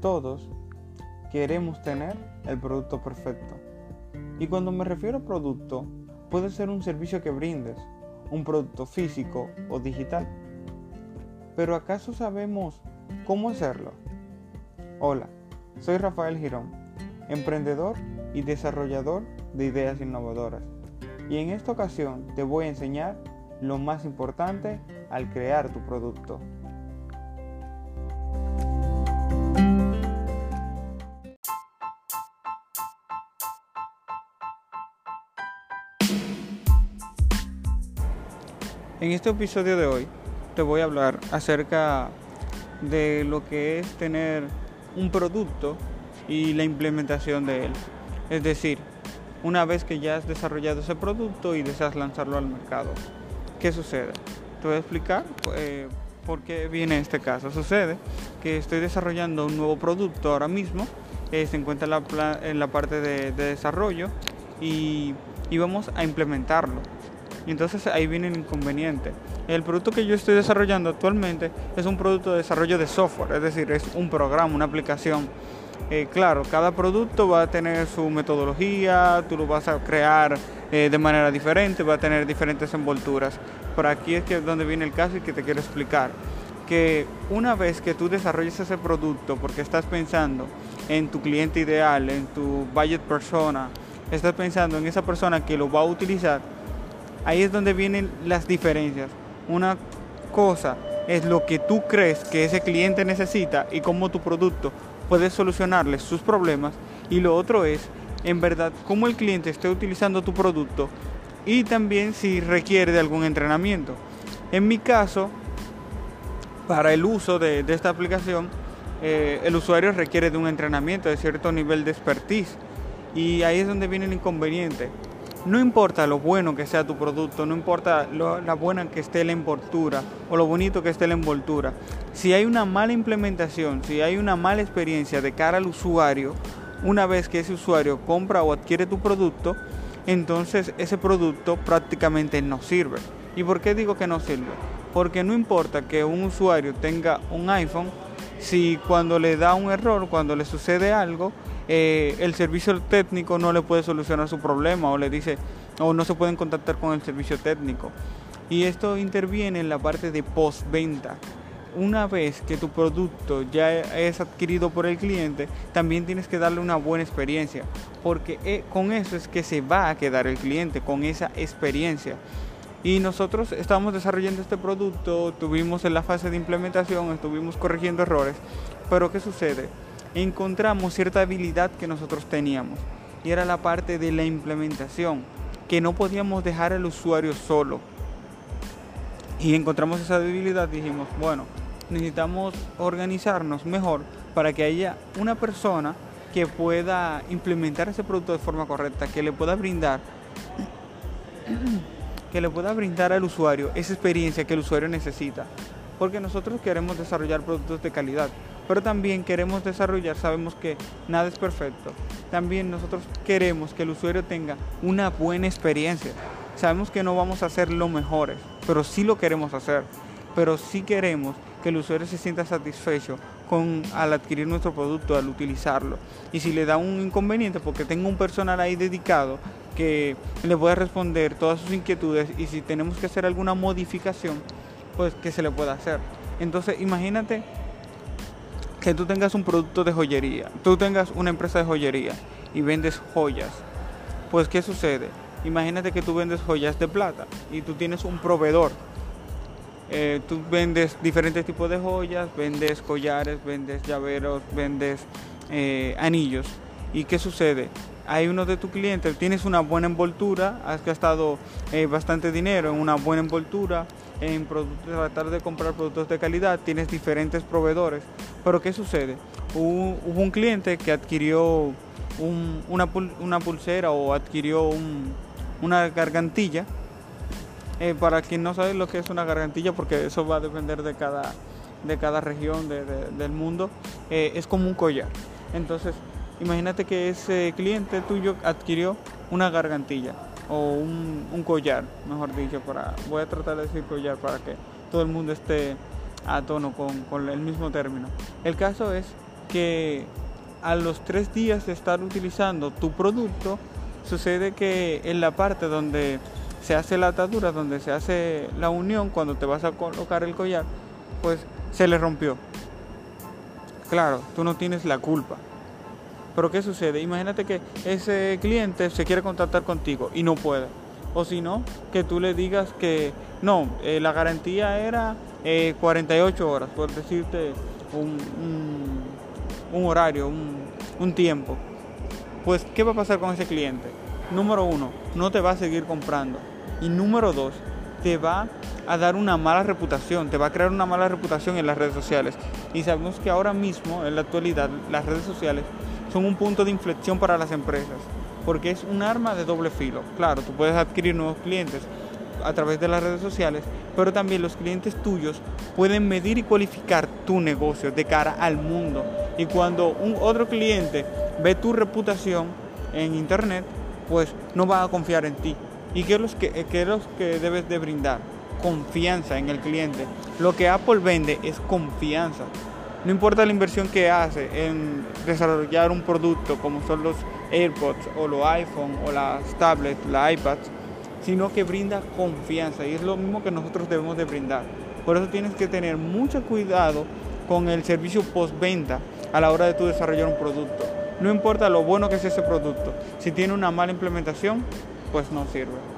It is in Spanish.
todos queremos tener el producto perfecto. Y cuando me refiero a producto, puede ser un servicio que brindes, un producto físico o digital. Pero ¿acaso sabemos cómo hacerlo? Hola, soy Rafael Girón, emprendedor y desarrollador de ideas innovadoras. Y en esta ocasión te voy a enseñar lo más importante al crear tu producto. En este episodio de hoy te voy a hablar acerca de lo que es tener un producto y la implementación de él. Es decir, una vez que ya has desarrollado ese producto y deseas lanzarlo al mercado. ¿Qué sucede? Te voy a explicar eh, por qué viene este caso. Sucede que estoy desarrollando un nuevo producto ahora mismo, eh, se encuentra en la, parte de, desarrollo y vamos a implementarlo. Y entonces ahí viene el inconveniente. El producto que yo estoy desarrollando actualmente es un producto de desarrollo de software, es decir, es un programa, una aplicación. Eh, claro, cada producto va a tener su metodología, tú lo vas a crear eh, de manera diferente, va a tener diferentes envolturas. Por aquí es que donde viene el caso y que te quiero explicar. Que una vez que tú desarrolles ese producto, porque estás pensando en tu cliente ideal, en tu budget persona, estás pensando en esa persona que lo va a utilizar, Ahí es donde vienen las diferencias. Una cosa es lo que tú crees que ese cliente necesita y cómo tu producto puede solucionarle sus problemas. Y lo otro es, en verdad, cómo el cliente esté utilizando tu producto y también si requiere de algún entrenamiento. En mi caso, para el uso de, esta aplicación, eh, el usuario requiere de un entrenamiento de cierto nivel de expertise. Y ahí es donde viene el inconveniente. No importa lo bueno que sea tu producto, no importa lo, la buena que esté la envoltura o lo bonito que esté la envoltura. Si hay una mala implementación, si hay una mala experiencia de cara al usuario, una vez que ese usuario compra o adquiere tu producto, entonces ese producto prácticamente no sirve. ¿Y por qué digo que no sirve? Porque no importa que un usuario tenga un iPhone, si cuando le da un error, cuando le sucede algo, eh, el servicio técnico no le puede solucionar su problema o le dice o no se pueden contactar con el servicio técnico. Y esto interviene en la parte de postventa. Una vez que tu producto ya es adquirido por el cliente, también tienes que darle una buena experiencia, porque eh, con eso es que se va a quedar el cliente, con esa experiencia. Y nosotros estamos desarrollando este producto, tuvimos en la fase de implementación, estuvimos corrigiendo errores, pero ¿qué sucede? Encontramos cierta habilidad que nosotros teníamos y era la parte de la implementación, que no podíamos dejar al usuario solo. Y encontramos esa debilidad, dijimos, bueno, necesitamos organizarnos mejor para que haya una persona que pueda implementar ese producto de forma correcta, que le pueda brindar que le pueda brindar al usuario esa experiencia que el usuario necesita, porque nosotros queremos desarrollar productos de calidad pero también queremos desarrollar, sabemos que nada es perfecto. También nosotros queremos que el usuario tenga una buena experiencia. Sabemos que no vamos a hacer lo mejores, pero sí lo queremos hacer. Pero sí queremos que el usuario se sienta satisfecho con, al adquirir nuestro producto, al utilizarlo. Y si le da un inconveniente, porque tenga un personal ahí dedicado que le pueda responder todas sus inquietudes y si tenemos que hacer alguna modificación, pues que se le pueda hacer. Entonces, imagínate que tú tengas un producto de joyería, tú tengas una empresa de joyería y vendes joyas, pues ¿qué sucede? Imagínate que tú vendes joyas de plata y tú tienes un proveedor. Eh, tú vendes diferentes tipos de joyas, vendes collares, vendes llaveros, vendes eh, anillos. ¿Y qué sucede? Hay uno de tus clientes, tienes una buena envoltura, has gastado eh, bastante dinero en una buena envoltura, en tratar de comprar productos de calidad, tienes diferentes proveedores. Pero ¿qué sucede? Hubo, un cliente que adquirió una, pulsera o adquirió una gargantilla. Eh, para quien no sabe lo que es una gargantilla, porque eso va a depender de cada, de cada región del mundo, eh, es como un collar. Entonces, imagínate que ese cliente tuyo adquirió una gargantilla o un, collar, mejor dicho, para, voy a tratar de decir collar para que todo el mundo esté a tono con, el mismo término. El caso es que a los tres días de estar utilizando tu producto, sucede que en la parte donde se hace la atadura, donde se hace la unión, cuando te vas a colocar el collar, pues se le rompió. Claro, tú no tienes la culpa. Pero ¿qué sucede? Imagínate que ese cliente se quiere contactar contigo y no puede. O si no, que tú le digas que no, eh, la garantía era 48 eh, horas, por decirte un, un, horario, un, un tiempo. Pues, ¿qué va a pasar con ese cliente? Número uno, no te va a seguir comprando. Y número dos, te va a dar una mala reputación, te va a crear una mala reputación en las redes sociales. Y sabemos que ahora mismo, en la actualidad, las redes sociales son un punto de inflexión para las empresas, porque es un arma de doble filo. Claro, tú puedes adquirir nuevos clientes a través de las redes sociales, pero también los clientes tuyos pueden medir y cualificar tu negocio de cara al mundo. Y cuando un otro cliente ve tu reputación en internet, pues no va a confiar en ti. ¿Y qué es lo que, qué es lo que debes de brindar? Confianza en el cliente. Lo que Apple vende es confianza. No importa la inversión que hace en desarrollar un producto como son los AirPods o los iPhone o las tablets, las iPads, sino que brinda confianza y es lo mismo que nosotros debemos de brindar. Por eso tienes que tener mucho cuidado con el servicio postventa a la hora de tu desarrollar un producto. No importa lo bueno que sea ese producto, si tiene una mala implementación, pues no sirve.